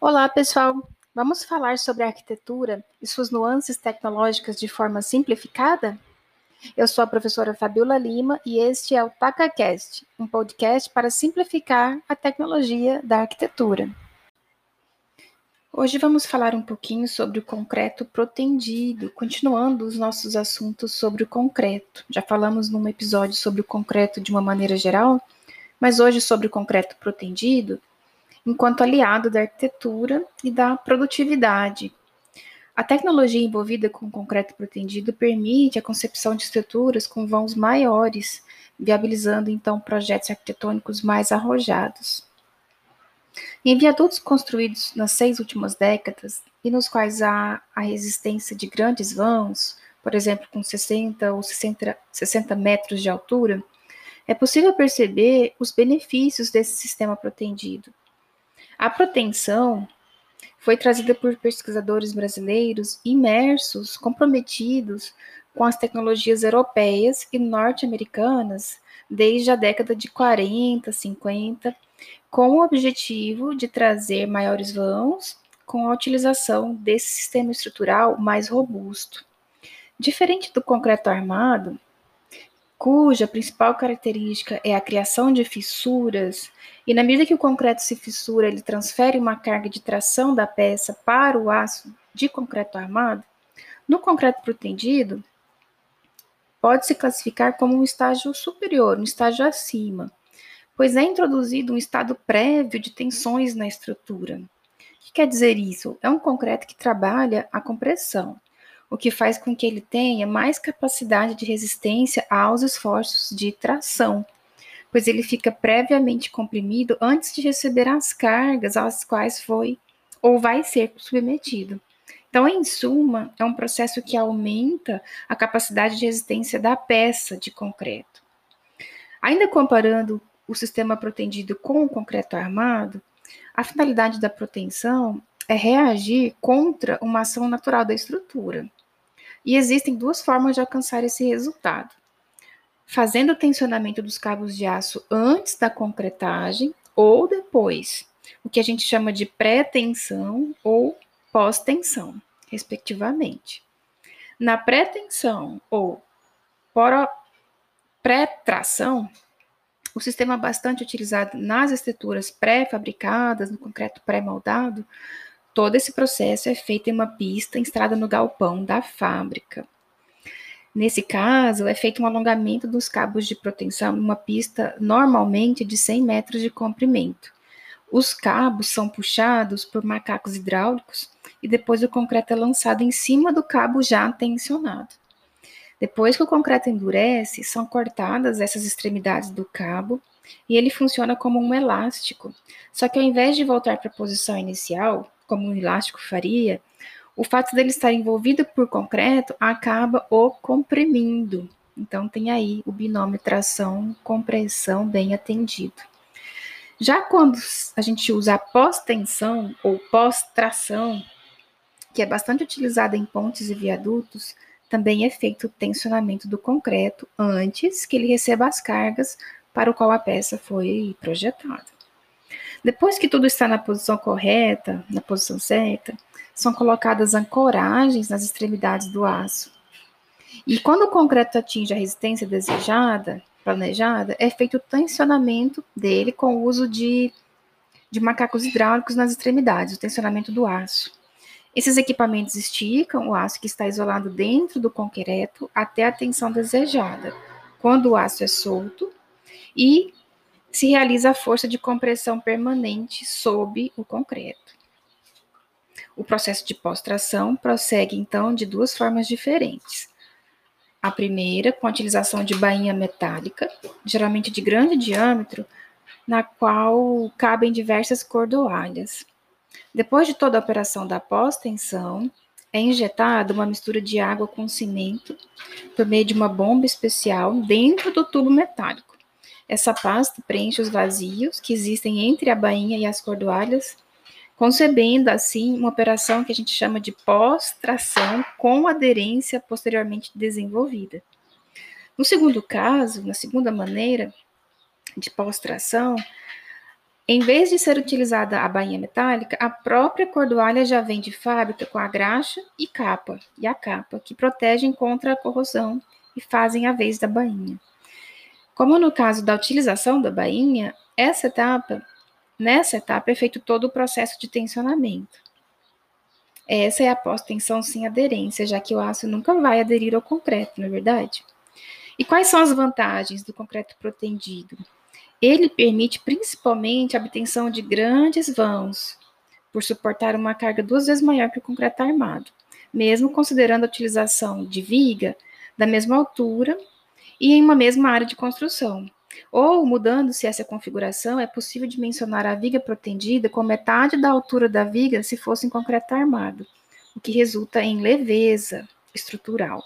Olá, pessoal! Vamos falar sobre arquitetura e suas nuances tecnológicas de forma simplificada? Eu sou a professora Fabiola Lima e este é o TacaCast, um podcast para simplificar a tecnologia da arquitetura. Hoje vamos falar um pouquinho sobre o concreto protendido, continuando os nossos assuntos sobre o concreto. Já falamos num episódio sobre o concreto de uma maneira geral, mas hoje sobre o concreto protendido enquanto aliado da arquitetura e da produtividade. A tecnologia envolvida com o concreto protendido permite a concepção de estruturas com vãos maiores, viabilizando então projetos arquitetônicos mais arrojados. Em viadutos construídos nas seis últimas décadas e nos quais há a resistência de grandes vãos, por exemplo, com 60 ou 60, 60 metros de altura, é possível perceber os benefícios desse sistema protendido. A proteção foi trazida por pesquisadores brasileiros imersos, comprometidos com as tecnologias europeias e norte-americanas desde a década de 40, 50, com o objetivo de trazer maiores vãos com a utilização desse sistema estrutural mais robusto. Diferente do concreto armado, cuja principal característica é a criação de fissuras, e na medida que o concreto se fissura, ele transfere uma carga de tração da peça para o aço de concreto armado, no concreto protendido, pode se classificar como um estágio superior, um estágio acima, pois é introduzido um estado prévio de tensões na estrutura. O que quer dizer isso? É um concreto que trabalha a compressão o que faz com que ele tenha mais capacidade de resistência aos esforços de tração, pois ele fica previamente comprimido antes de receber as cargas às quais foi ou vai ser submetido. Então, em suma, é um processo que aumenta a capacidade de resistência da peça de concreto. Ainda comparando o sistema protendido com o concreto armado, a finalidade da proteção é reagir contra uma ação natural da estrutura. E existem duas formas de alcançar esse resultado: fazendo o tensionamento dos cabos de aço antes da concretagem ou depois, o que a gente chama de pré-tensão ou pós-tensão, respectivamente. Na pré-tensão ou pré-tração, o sistema bastante utilizado nas estruturas pré-fabricadas, no concreto pré-moldado, Todo esse processo é feito em uma pista instalada no galpão da fábrica. Nesse caso, é feito um alongamento dos cabos de proteção em uma pista normalmente de 100 metros de comprimento. Os cabos são puxados por macacos hidráulicos e depois o concreto é lançado em cima do cabo já tensionado. Depois que o concreto endurece, são cortadas essas extremidades do cabo e ele funciona como um elástico. Só que ao invés de voltar para a posição inicial, como um elástico faria, o fato dele estar envolvido por concreto acaba o comprimindo. Então tem aí o binômio tração-compressão bem atendido. Já quando a gente usa a pós-tensão ou pós-tração, que é bastante utilizada em pontes e viadutos, também é feito o tensionamento do concreto antes que ele receba as cargas para o qual a peça foi projetada. Depois que tudo está na posição correta, na posição certa, são colocadas ancoragens nas extremidades do aço. E quando o concreto atinge a resistência desejada, planejada, é feito o tensionamento dele com o uso de, de macacos hidráulicos nas extremidades, o tensionamento do aço. Esses equipamentos esticam o aço que está isolado dentro do concreto até a tensão desejada. Quando o aço é solto e se realiza a força de compressão permanente sob o concreto. O processo de pós-tração prossegue, então, de duas formas diferentes. A primeira, com a utilização de bainha metálica, geralmente de grande diâmetro, na qual cabem diversas cordoalhas. Depois de toda a operação da pós-tensão, é injetada uma mistura de água com cimento por meio de uma bomba especial dentro do tubo metálico. Essa pasta preenche os vazios que existem entre a bainha e as cordoalhas, concebendo assim uma operação que a gente chama de pós-tração com aderência posteriormente desenvolvida. No segundo caso, na segunda maneira de pós-tração, Em vez de ser utilizada a bainha metálica, a própria cordoalha já vem de fábrica com a graxa e capa, e a capa, que protegem contra a corrosão e fazem a vez da bainha. Como no caso da utilização da bainha, essa etapa, nessa etapa é feito todo o processo de tensionamento. Essa é a pós-tensão sem aderência, já que o aço nunca vai aderir ao concreto, não é verdade? E quais são as vantagens do concreto protendido? Ele permite principalmente a obtenção de grandes vãos, por suportar uma carga duas vezes maior que o concreto armado, mesmo considerando a utilização de viga da mesma altura e em uma mesma área de construção. Ou, mudando-se essa configuração, é possível dimensionar a viga protendida com metade da altura da viga se fosse em concreto armado, o que resulta em leveza estrutural.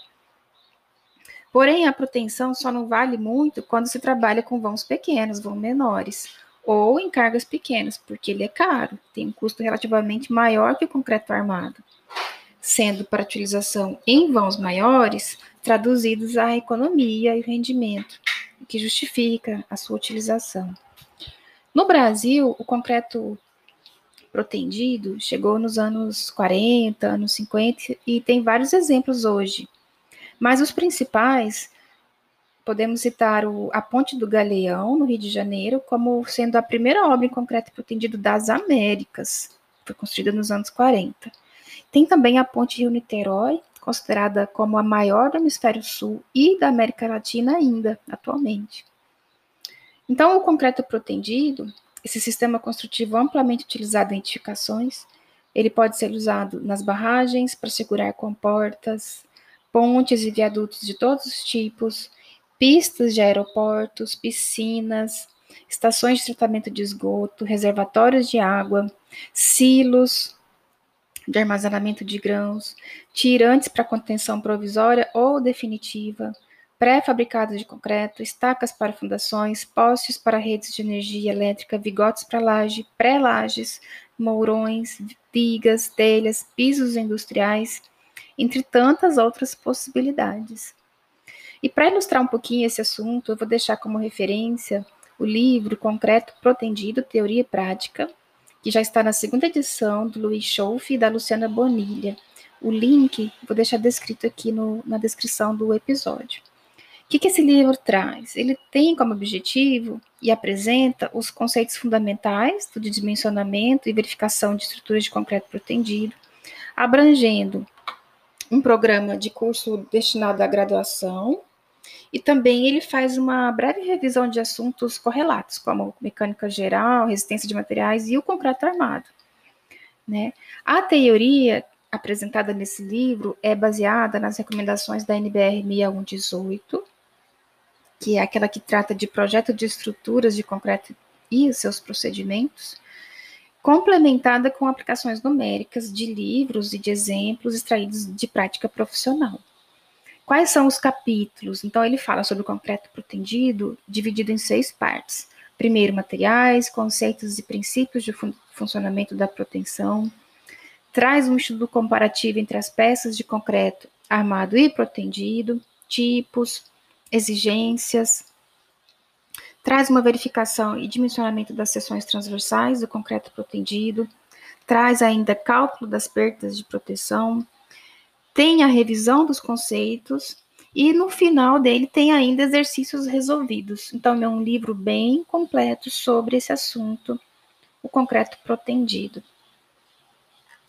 Porém, a proteção só não vale muito quando se trabalha com vãos pequenos, vãos menores, ou em cargas pequenas, porque ele é caro, tem um custo relativamente maior que o concreto armado, sendo para utilização em vãos maiores traduzidos a economia e rendimento, o que justifica a sua utilização. No Brasil, o concreto protendido chegou nos anos 40, anos 50 e tem vários exemplos hoje mas os principais, podemos citar o, a Ponte do Galeão, no Rio de Janeiro, como sendo a primeira obra em concreto pretendido das Américas. Foi construída nos anos 40. Tem também a Ponte Rio-Niterói, considerada como a maior do hemisfério sul e da América Latina ainda, atualmente. Então, o concreto protendido, esse sistema construtivo amplamente utilizado em edificações, ele pode ser usado nas barragens para segurar comportas, pontes e viadutos de todos os tipos, pistas de aeroportos, piscinas, estações de tratamento de esgoto, reservatórios de água, silos de armazenamento de grãos, tirantes para contenção provisória ou definitiva, pré-fabricados de concreto, estacas para fundações, postes para redes de energia elétrica, vigotes para laje, pré-lajes, mourões, vigas, telhas, pisos industriais, entre tantas outras possibilidades. E para ilustrar um pouquinho esse assunto, eu vou deixar como referência o livro Concreto Protendido, Teoria e Prática, que já está na segunda edição do Luiz Schouf e da Luciana Bonilha. O link vou deixar descrito aqui no, na descrição do episódio. O que, que esse livro traz? Ele tem como objetivo e apresenta os conceitos fundamentais do dimensionamento e verificação de estruturas de concreto protendido, abrangendo um programa de curso destinado à graduação e também ele faz uma breve revisão de assuntos correlatos, como mecânica geral, resistência de materiais e o concreto armado. Né? A teoria apresentada nesse livro é baseada nas recomendações da NBR 6118, que é aquela que trata de projeto de estruturas de concreto e seus procedimentos, complementada com aplicações numéricas de livros e de exemplos extraídos de prática profissional. Quais são os capítulos? Então, ele fala sobre o concreto protendido, dividido em seis partes. Primeiro, materiais, conceitos e princípios de fun funcionamento da proteção. Traz um estudo comparativo entre as peças de concreto armado e protendido, tipos, exigências, traz uma verificação e dimensionamento das seções transversais do concreto protendido, traz ainda cálculo das perdas de proteção, tem a revisão dos conceitos e no final dele tem ainda exercícios resolvidos. Então é um livro bem completo sobre esse assunto, o concreto protendido.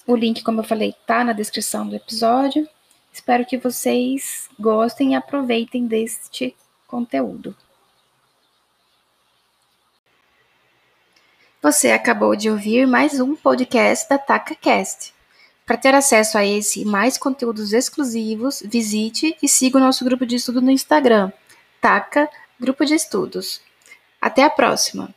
O link, como eu falei, está na descrição do episódio. Espero que vocês gostem e aproveitem deste conteúdo. Você acabou de ouvir mais um podcast da TacaCast. Para ter acesso a esse e mais conteúdos exclusivos, visite e siga o nosso grupo de estudo no Instagram, Taca Grupo de Estudos. Até a próxima!